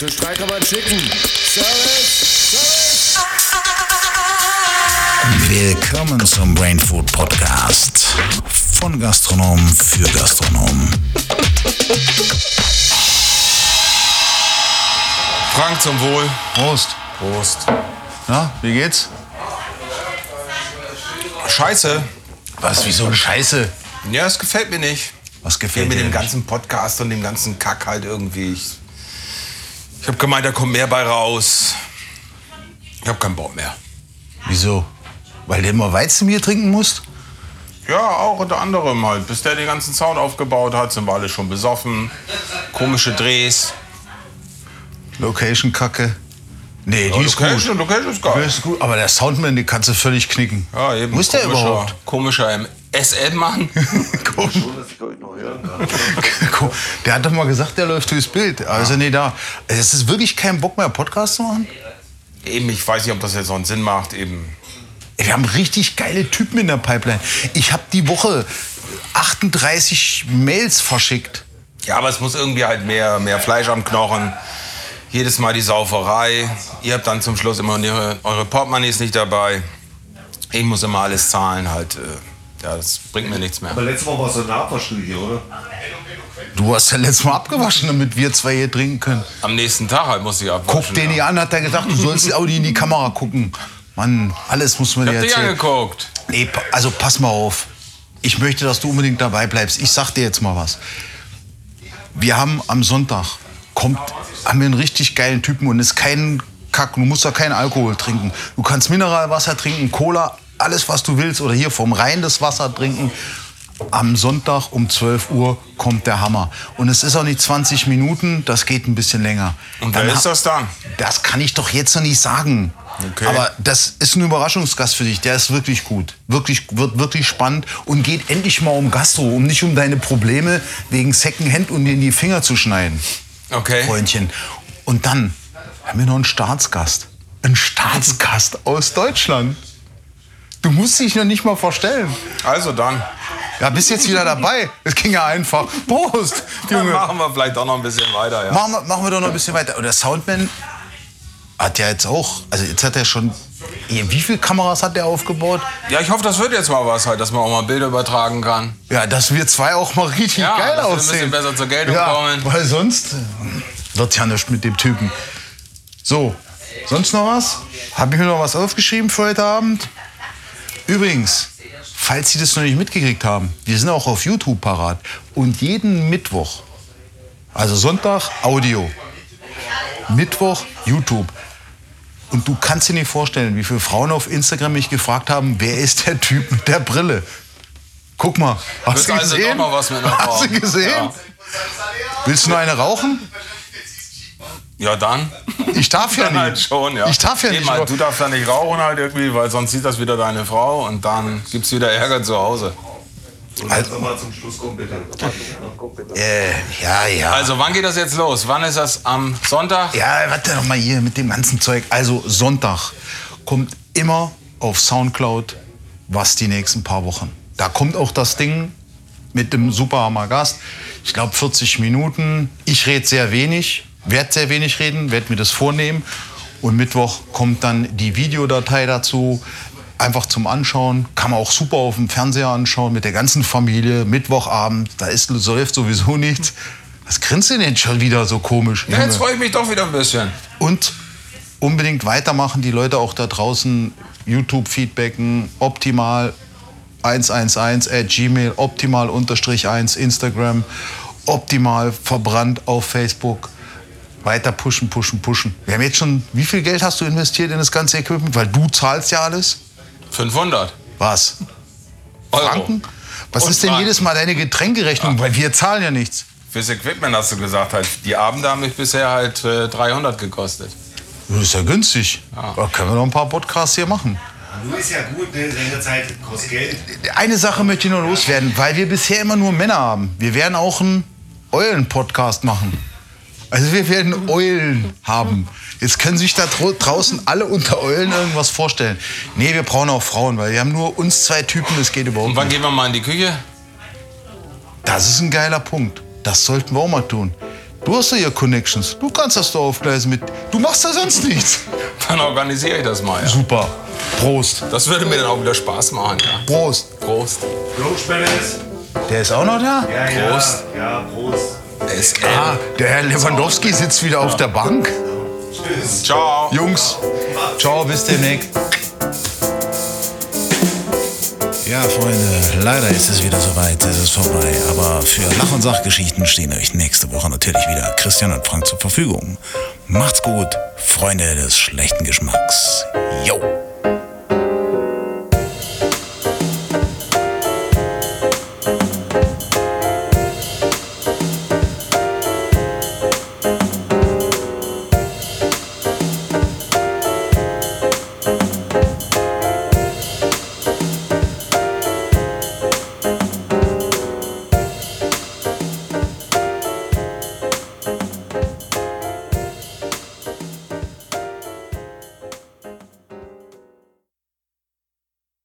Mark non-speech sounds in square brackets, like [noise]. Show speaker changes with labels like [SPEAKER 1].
[SPEAKER 1] Für Streik kann man schicken. Service! Service!
[SPEAKER 2] Willkommen zum Brain Food Podcast. Von Gastronom für Gastronom.
[SPEAKER 3] Frank zum Wohl.
[SPEAKER 4] Prost.
[SPEAKER 3] Prost.
[SPEAKER 4] Na, wie geht's?
[SPEAKER 3] Scheiße.
[SPEAKER 4] Was, wieso eine Scheiße?
[SPEAKER 3] Ja, es gefällt mir nicht.
[SPEAKER 4] Was gefällt
[SPEAKER 3] mit
[SPEAKER 4] dir
[SPEAKER 3] dem
[SPEAKER 4] nicht?
[SPEAKER 3] ganzen Podcast und dem ganzen Kack halt irgendwie. Ich, ich habe gemeint, da kommt mehr bei raus. Ich habe keinen Bock mehr.
[SPEAKER 4] Wieso? Weil du immer Weizenbier trinken musst?
[SPEAKER 3] Ja, auch unter anderem halt. Bis der den ganzen Sound aufgebaut hat, sind wir alle schon besoffen. Komische Drehs.
[SPEAKER 4] Location-Kacke. Nee, die
[SPEAKER 3] Ja,
[SPEAKER 4] ist
[SPEAKER 3] Location,
[SPEAKER 4] gut.
[SPEAKER 3] Location ist
[SPEAKER 4] Die
[SPEAKER 3] geil.
[SPEAKER 4] ist gut. Aber der Soundman, den kannst du völlig knicken.
[SPEAKER 3] Ja, eben.
[SPEAKER 4] Muss der überhaupt?
[SPEAKER 3] Komischer SM-Mann.
[SPEAKER 4] Komm. Komm. Der hat doch mal gesagt, der läuft durchs Bild. Also nee, da. Es ist wirklich kein Bock mehr, Podcast zu machen.
[SPEAKER 3] eben, ich weiß nicht, ob das jetzt so einen Sinn macht. Eben.
[SPEAKER 4] Wir haben richtig geile Typen in der Pipeline. Ich habe die Woche 38 Mails verschickt.
[SPEAKER 3] Ja, aber es muss irgendwie halt mehr, mehr Fleisch am Knochen. Jedes Mal die Sauferei. Ihr habt dann zum Schluss immer eure, eure Portemonnaies nicht dabei. Ich muss immer alles zahlen halt. äh, Ja, das bringt mir nichts mehr.
[SPEAKER 5] Aber letztes Mal war es so eine Abwaschstudie hier, oder?
[SPEAKER 4] Du hast ja letztes Mal abgewaschen, damit wir zwei hier trinken können.
[SPEAKER 3] Am nächsten Tag halt muss ich abwaschen.
[SPEAKER 4] Guck den nicht an, hat er gesagt, du sollst Audi in die Kamera gucken. Mann, alles muss man
[SPEAKER 3] Ich
[SPEAKER 4] dir
[SPEAKER 3] hab dich
[SPEAKER 4] erzählen.
[SPEAKER 3] angeguckt.
[SPEAKER 4] Nee, also pass mal auf. Ich möchte, dass du unbedingt dabei bleibst. Ich sag dir jetzt mal was. Wir haben am Sonntag, kommt, haben wir einen richtig geilen Typen und ist kein Kack. Du musst da keinen Alkohol trinken. Du kannst Mineralwasser trinken, Cola, alles was du willst. Oder hier vom Rhein das Wasser trinken. Am Sonntag um 12 Uhr kommt der Hammer. Und es ist auch nicht 20 Minuten, das geht ein bisschen länger.
[SPEAKER 3] Und wer
[SPEAKER 4] Dann
[SPEAKER 3] ist das dann?
[SPEAKER 4] das kann ich doch jetzt noch nicht sagen.
[SPEAKER 3] Okay.
[SPEAKER 4] Aber das ist ein Überraschungsgast für dich. Der ist wirklich gut. Wirklich, wird wirklich spannend und geht endlich mal um Gastro, um nicht um deine Probleme wegen Secondhand und dir in die Finger zu schneiden,
[SPEAKER 3] Okay.
[SPEAKER 4] Freundchen. Und dann haben wir noch einen Staatsgast. Ein Staatsgast aus Deutschland. Du musst dich noch nicht mal vorstellen.
[SPEAKER 3] Also dann.
[SPEAKER 4] Ja, bist jetzt wieder dabei. Es ging ja einfach. Prost,
[SPEAKER 3] Dann
[SPEAKER 4] Junge.
[SPEAKER 3] machen wir vielleicht auch noch ein bisschen weiter. Ja.
[SPEAKER 4] Machen wir, machen wir doch noch ein bisschen weiter. Und der Soundman hat ja jetzt auch, also jetzt hat er schon, wie viele Kameras hat er aufgebaut?
[SPEAKER 3] ja, ich hoffe, das wird jetzt mal was halt, dass man auch mal Bilder übertragen kann.
[SPEAKER 4] Ja, dass wir zwei auch mal richtig
[SPEAKER 3] Ja,
[SPEAKER 4] geil
[SPEAKER 3] dass wir ein
[SPEAKER 4] aussehen.
[SPEAKER 3] bisschen besser zur Geltung
[SPEAKER 4] ja,
[SPEAKER 3] kommen.
[SPEAKER 4] Weil sonst wird ja nichts mit dem Typen. So, sonst noch was? Habe ich mir noch was aufgeschrieben für heute Abend? Übrigens, falls Sie das noch nicht mitgekriegt haben, wir sind auch auf YouTube parat. Und jeden Mittwoch, also Sonntag Audio, Mittwoch YouTube. Und du kannst dir nicht vorstellen, wie viele Frauen auf Instagram mich gefragt haben, wer ist der Typ mit der Brille? Guck mal, hast du
[SPEAKER 3] also
[SPEAKER 4] gesehen?
[SPEAKER 3] doch noch was mit einer Frau.
[SPEAKER 4] Hast du gesehen?
[SPEAKER 3] Ja.
[SPEAKER 4] Willst du noch eine rauchen?
[SPEAKER 3] Ja, dann.
[SPEAKER 4] Ich darf ja
[SPEAKER 3] Dann
[SPEAKER 4] nicht.
[SPEAKER 3] halt schon, ja.
[SPEAKER 4] Ich darf ja
[SPEAKER 3] Eben
[SPEAKER 4] nicht.
[SPEAKER 3] Halt, du darfst ja nicht rauchen halt irgendwie, weil sonst sieht das wieder deine Frau und dann gibt's wieder Ärger zu Hause.
[SPEAKER 5] Also mal zum Schluss kommen, bitte.
[SPEAKER 4] äh, ja, ja.
[SPEAKER 3] Also, wann geht das jetzt los? Wann ist das? Am Sonntag?
[SPEAKER 4] Ja, warte doch mal hier mit dem ganzen Zeug. Also Sonntag kommt immer auf Soundcloud was die nächsten paar Wochen. Da kommt auch das Ding mit dem Superhammer Gast. Ich glaube 40 Minuten. Ich rede sehr wenig, werde sehr wenig reden, werde mir das vornehmen. Und Mittwoch kommt dann die Videodatei dazu. Einfach zum Anschauen. Kann man auch super auf dem Fernseher anschauen mit der ganzen Familie. Mittwochabend, da ist läuft sowieso nichts. Was grinst du denn schon wieder so komisch?
[SPEAKER 3] Ja, jetzt freue ich mich doch wieder ein bisschen.
[SPEAKER 4] Und unbedingt weitermachen, die Leute auch da draußen YouTube feedbacken, optimal 111 at gmail, optimal unterstrich 1 Instagram, optimal verbrannt auf Facebook. Weiter pushen, pushen, pushen. Wir haben jetzt schon, wie viel Geld hast du investiert in das ganze Equipment? Weil du zahlst ja alles.
[SPEAKER 3] 500
[SPEAKER 4] Was?
[SPEAKER 3] Euro.
[SPEAKER 4] Franken? Was
[SPEAKER 3] Und
[SPEAKER 4] ist denn
[SPEAKER 3] Franken.
[SPEAKER 4] jedes Mal deine Getränkerechnung? Weil wir zahlen ja nichts.
[SPEAKER 3] Fürs Equipment hast du gesagt halt. Die Abende haben mich bisher halt äh, 300 gekostet.
[SPEAKER 4] Das ist ja günstig. Da können wir noch ein paar Podcasts hier machen.
[SPEAKER 5] Du ist ja gut, ne? Sendezeit kostet Geld.
[SPEAKER 4] Eine Sache möchte ich noch loswerden, weil wir bisher immer nur Männer haben. Wir werden auch einen Eulen-Podcast machen. Also wir werden Eulen haben. Jetzt können sich da draußen alle unter Eulen irgendwas vorstellen. Nee, wir brauchen auch Frauen, weil wir haben nur uns zwei Typen, das geht überhaupt
[SPEAKER 3] Und wann
[SPEAKER 4] nicht.
[SPEAKER 3] gehen wir mal in die Küche?
[SPEAKER 4] Das ist ein geiler Punkt. Das sollten wir auch mal tun. Du hast ja hier Connections. Du kannst das doch aufgleisen mit. Du machst da sonst nichts. [laughs]
[SPEAKER 3] Dann organisiere ich das mal, ja.
[SPEAKER 4] Super. Prost.
[SPEAKER 3] Das würde mir dann auch wieder Spaß machen, ja.
[SPEAKER 4] Prost.
[SPEAKER 3] Prost.
[SPEAKER 5] Blutspenders?
[SPEAKER 4] Der ist auch noch da?
[SPEAKER 5] Ja, ja.
[SPEAKER 3] Prost.
[SPEAKER 5] Ja, Prost.
[SPEAKER 3] SM.
[SPEAKER 4] Ah, der Herr Lewandowski sitzt wieder auf der Bank.
[SPEAKER 3] Ciao.
[SPEAKER 4] Jungs, ciao, bis demnächst.
[SPEAKER 2] Ja, Freunde, leider ist es wieder soweit, es ist vorbei. Aber für Lach- und Sachgeschichten stehen euch nächste Woche natürlich wieder Christian und Frank zur Verfügung. Macht's gut, Freunde des schlechten Geschmacks. Yo!